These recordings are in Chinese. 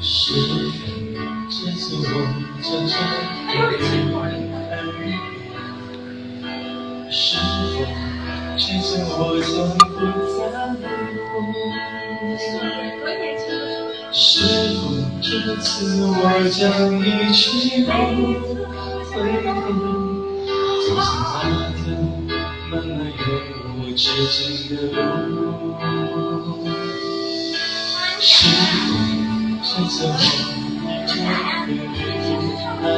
是否这次我将真的离开你，是否这次我将不再我？是否这次我将一去不回头？走向那条漫漫永无止境的路，这次我将会离开？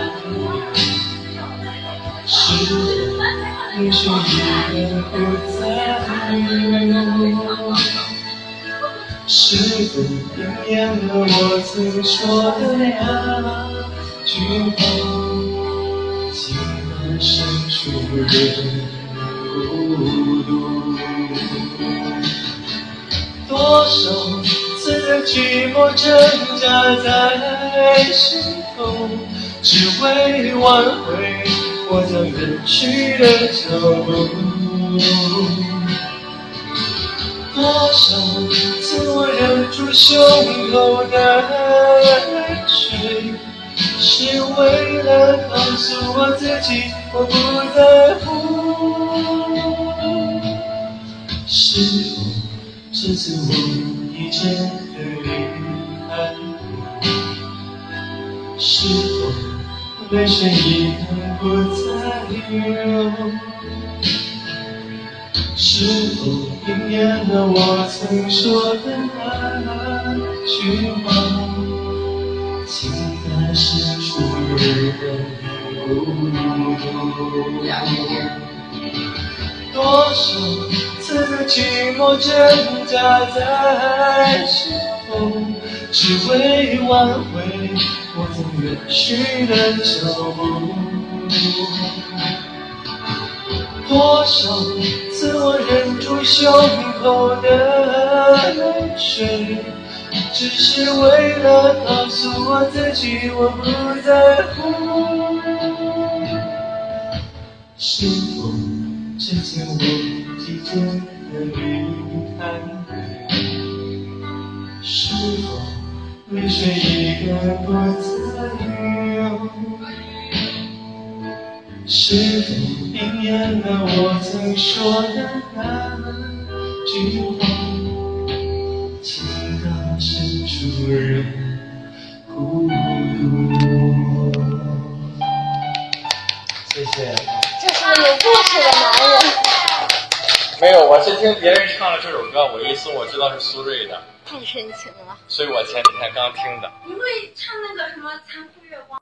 是否泪水依然不再流？是否应验了我曾说的那句话？情感深处人孤独，多少的寂寞挣扎在心头，只为挽回我将远去的脚步。多少次我忍住胸口的泪水，是为了告诉我自己我不在乎。是否这次我你真的离开我？是否泪水已然不再流？是否应验了我曾说的那句话？情感深处人孤独。多少次的寂寞挣扎在心头，只为挽回我曾远去的脚步。多少次我忍住胸口的泪水，只是为了告诉我自己我不在乎。是否这次我已真的离开？是否泪水已然不再流？是否应验了我曾说的那句话？有故事的男人。没有，我是听别人唱了这首歌，我一搜我知道是苏芮的，太深情了，所以我前几天刚听的。你会唱那个什么《残酷月光》？